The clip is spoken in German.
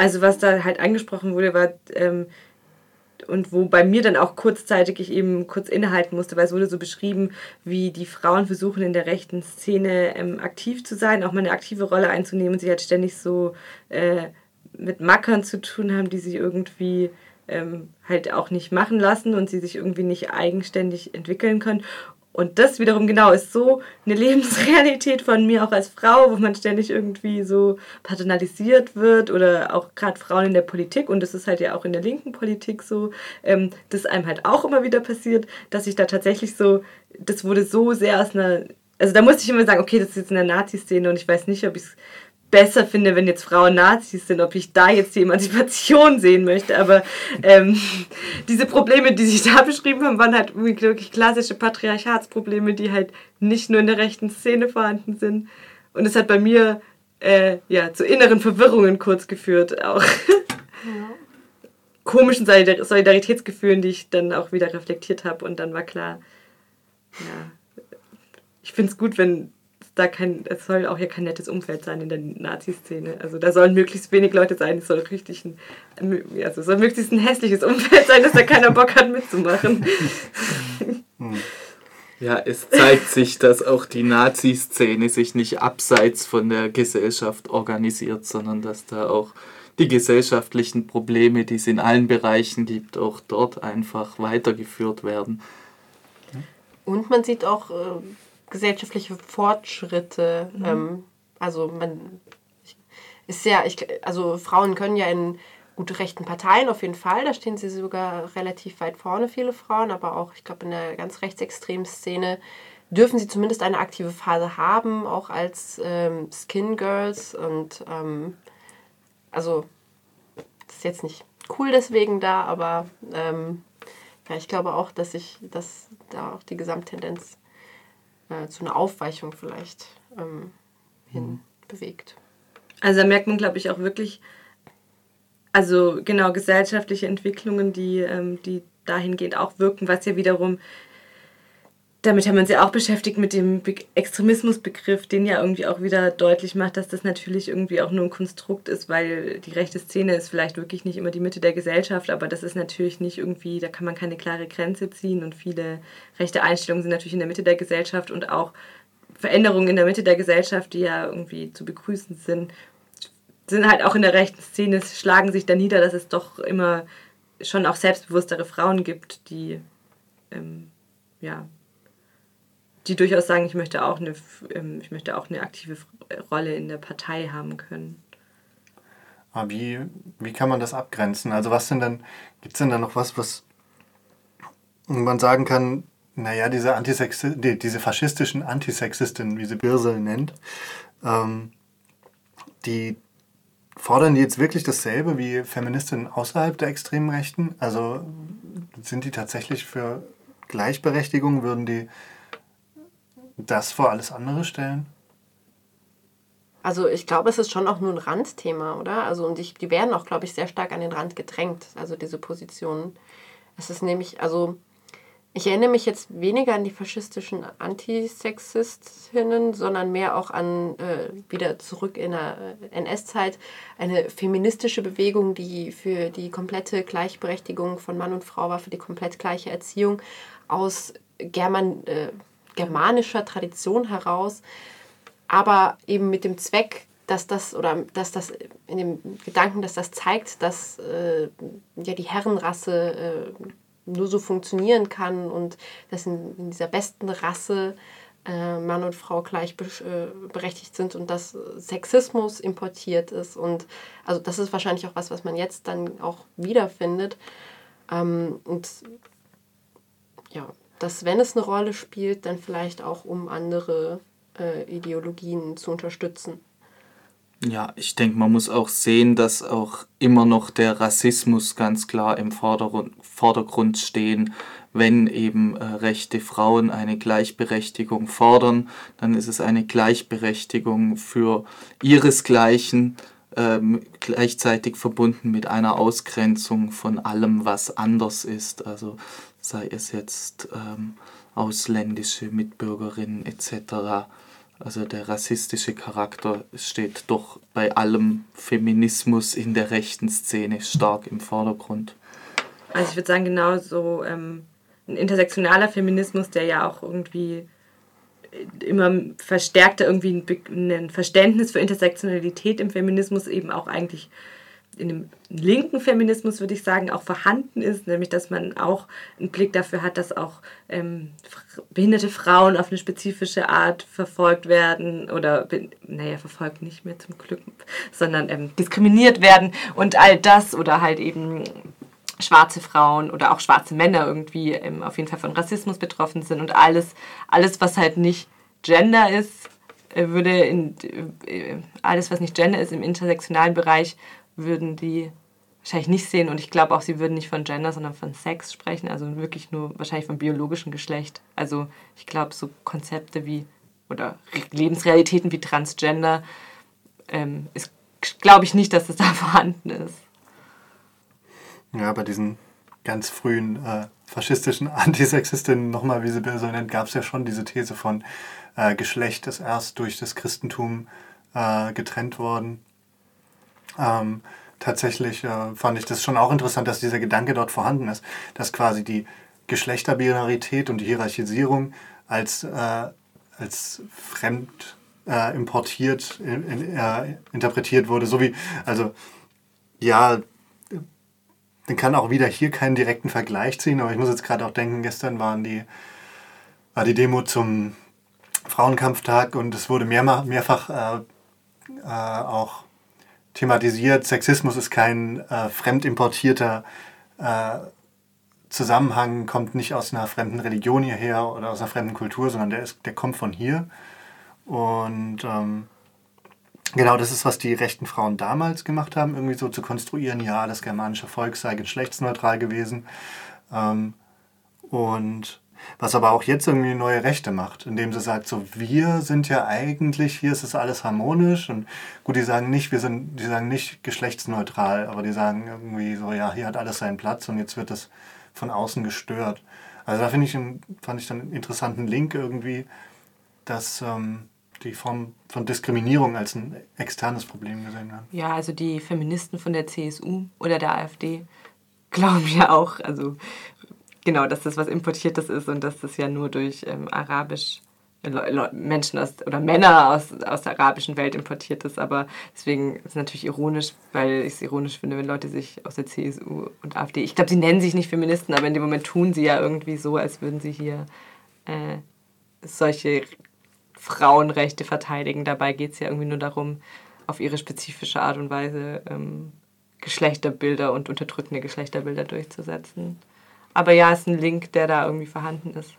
also was da halt angesprochen wurde, war, ähm, und wo bei mir dann auch kurzzeitig ich eben kurz innehalten musste, weil es wurde so beschrieben, wie die Frauen versuchen in der rechten Szene ähm, aktiv zu sein, auch mal eine aktive Rolle einzunehmen und sie halt ständig so äh, mit Mackern zu tun haben, die sie irgendwie ähm, halt auch nicht machen lassen und sie sich irgendwie nicht eigenständig entwickeln können. Und das wiederum genau ist so eine Lebensrealität von mir auch als Frau, wo man ständig irgendwie so paternalisiert wird oder auch gerade Frauen in der Politik und das ist halt ja auch in der linken Politik so, ähm, das einem halt auch immer wieder passiert, dass ich da tatsächlich so, das wurde so sehr aus einer, also da musste ich immer sagen, okay, das ist jetzt in der Nazi-Szene und ich weiß nicht, ob ich es besser finde, wenn jetzt Frauen Nazis sind, ob ich da jetzt die Emanzipation sehen möchte. Aber ähm, diese Probleme, die sich da beschrieben haben, waren halt wirklich klassische Patriarchatsprobleme, die halt nicht nur in der rechten Szene vorhanden sind. Und es hat bei mir äh, ja, zu inneren Verwirrungen kurz geführt. Auch ja. komischen Solidaritätsgefühlen, die ich dann auch wieder reflektiert habe. Und dann war klar, ja, ich finde es gut, wenn da kein, es soll auch ja kein nettes Umfeld sein in der Nazi-Szene. Also da sollen möglichst wenig Leute sein, es soll richtig ein, also soll möglichst ein hässliches Umfeld sein, dass da keiner Bock hat mitzumachen. Ja, es zeigt sich, dass auch die Nazi-Szene sich nicht abseits von der Gesellschaft organisiert, sondern dass da auch die gesellschaftlichen Probleme, die es in allen Bereichen gibt, auch dort einfach weitergeführt werden. Und man sieht auch äh, gesellschaftliche Fortschritte. Mhm. Ähm, also man ist ja, ich, also Frauen können ja in gut rechten Parteien auf jeden Fall, da stehen sie sogar relativ weit vorne, viele Frauen, aber auch, ich glaube, in der ganz rechtsextremen Szene dürfen sie zumindest eine aktive Phase haben, auch als ähm, Skin Girls und ähm, also das ist jetzt nicht cool deswegen da, aber ähm, ja, ich glaube auch, dass sich dass da auch die Gesamttendenz äh, zu einer Aufweichung vielleicht ähm, hin mhm. bewegt. Also da merkt man, glaube ich, auch wirklich, also genau, gesellschaftliche Entwicklungen, die, ähm, die dahingehend auch wirken, was ja wiederum damit haben wir uns ja auch beschäftigt mit dem Be Extremismusbegriff, den ja irgendwie auch wieder deutlich macht, dass das natürlich irgendwie auch nur ein Konstrukt ist, weil die rechte Szene ist vielleicht wirklich nicht immer die Mitte der Gesellschaft, aber das ist natürlich nicht irgendwie, da kann man keine klare Grenze ziehen und viele rechte Einstellungen sind natürlich in der Mitte der Gesellschaft und auch Veränderungen in der Mitte der Gesellschaft, die ja irgendwie zu begrüßen sind, sind halt auch in der rechten Szene, schlagen sich da nieder, dass es doch immer schon auch selbstbewusstere Frauen gibt, die ähm, ja, die durchaus sagen, ich möchte auch eine, ähm, ich möchte auch eine aktive Rolle in der Partei haben können. Aber wie, wie kann man das abgrenzen? Also was sind denn, gibt es denn da noch was, was man sagen kann, naja, diese, die, diese faschistischen Antisexisten, wie sie Birsel nennt, ähm, die fordern die jetzt wirklich dasselbe wie Feministinnen außerhalb der extremen Rechten? Also sind die tatsächlich für Gleichberechtigung? Würden die das vor alles andere stellen? Also ich glaube, es ist schon auch nur ein Randthema, oder? Also und ich, die werden auch, glaube ich, sehr stark an den Rand gedrängt, also diese Positionen. Es ist nämlich, also ich erinnere mich jetzt weniger an die faschistischen Antisexistinnen, sondern mehr auch an, äh, wieder zurück in der äh, NS-Zeit, eine feministische Bewegung, die für die komplette Gleichberechtigung von Mann und Frau war, für die komplett gleiche Erziehung aus German, äh, germanischer Tradition heraus, aber eben mit dem Zweck, dass das oder dass das in dem Gedanken, dass das zeigt, dass äh, ja die Herrenrasse äh, nur so funktionieren kann und dass in, in dieser besten Rasse äh, Mann und Frau gleichberechtigt äh, sind und dass Sexismus importiert ist und also das ist wahrscheinlich auch was, was man jetzt dann auch wiederfindet. Ähm, und ja dass wenn es eine Rolle spielt, dann vielleicht auch um andere äh, Ideologien zu unterstützen. Ja, ich denke, man muss auch sehen, dass auch immer noch der Rassismus ganz klar im Vordergrund stehen. Wenn eben äh, rechte Frauen eine Gleichberechtigung fordern, dann ist es eine Gleichberechtigung für ihresgleichen, äh, gleichzeitig verbunden mit einer Ausgrenzung von allem, was anders ist. Also sei es jetzt ähm, ausländische Mitbürgerinnen etc. Also der rassistische Charakter steht doch bei allem Feminismus in der rechten Szene stark im Vordergrund. Also ich würde sagen, genau so ähm, ein intersektionaler Feminismus, der ja auch irgendwie immer verstärkter irgendwie ein Verständnis für Intersektionalität im Feminismus eben auch eigentlich in dem linken Feminismus, würde ich sagen, auch vorhanden ist, nämlich dass man auch einen Blick dafür hat, dass auch ähm, behinderte Frauen auf eine spezifische Art verfolgt werden oder, naja, verfolgt nicht mehr zum Glück, sondern ähm, diskriminiert werden. Und all das oder halt eben schwarze Frauen oder auch schwarze Männer irgendwie ähm, auf jeden Fall von Rassismus betroffen sind und alles, alles was halt nicht Gender ist, äh, würde in, äh, alles, was nicht Gender ist, im intersektionalen Bereich, würden die wahrscheinlich nicht sehen. Und ich glaube auch, sie würden nicht von Gender, sondern von Sex sprechen. Also wirklich nur wahrscheinlich vom biologischen Geschlecht. Also ich glaube, so Konzepte wie oder Lebensrealitäten wie Transgender ähm, ist, glaube ich nicht, dass das da vorhanden ist. Ja, bei diesen ganz frühen äh, faschistischen Antisexistinnen, nochmal, wie sie so nennt, gab es ja schon diese These von äh, Geschlecht ist erst durch das Christentum äh, getrennt worden. Ähm, tatsächlich äh, fand ich das schon auch interessant, dass dieser Gedanke dort vorhanden ist, dass quasi die Geschlechterbinarität und die Hierarchisierung als, äh, als fremd äh, importiert, in, in, interpretiert wurde. So wie, also ja, man kann auch wieder hier keinen direkten Vergleich ziehen, aber ich muss jetzt gerade auch denken, gestern waren die, war die Demo zum Frauenkampftag und es wurde mehr, mehrfach äh, äh, auch thematisiert, Sexismus ist kein äh, fremdimportierter äh, Zusammenhang, kommt nicht aus einer fremden Religion hierher oder aus einer fremden Kultur, sondern der, ist, der kommt von hier. Und ähm, genau das ist, was die rechten Frauen damals gemacht haben, irgendwie so zu konstruieren, ja, das germanische Volk sei geschlechtsneutral gewesen. Ähm, und was aber auch jetzt irgendwie neue Rechte macht, indem sie sagt, so wir sind ja eigentlich, hier ist es alles harmonisch und gut, die sagen nicht, wir sind, die sagen nicht geschlechtsneutral, aber die sagen irgendwie so, ja, hier hat alles seinen Platz und jetzt wird das von außen gestört. Also da finde ich, fand ich dann einen interessanten Link irgendwie, dass ähm, die Form von Diskriminierung als ein externes Problem gesehen werden. Ja, also die Feministen von der CSU oder der AfD glauben ja auch, also genau, dass das was Importiertes ist und dass das ja nur durch ähm, arabisch äh, Menschen aus, oder Männer aus, aus der arabischen Welt importiert ist. Aber deswegen ist es natürlich ironisch, weil ich es ironisch finde, wenn Leute sich aus der CSU und AfD, ich glaube, sie nennen sich nicht Feministen, aber in dem Moment tun sie ja irgendwie so, als würden sie hier äh, solche Frauenrechte verteidigen. Dabei geht es ja irgendwie nur darum, auf ihre spezifische Art und Weise ähm, Geschlechterbilder und unterdrückende Geschlechterbilder durchzusetzen. Aber ja, ist ein Link, der da irgendwie vorhanden ist.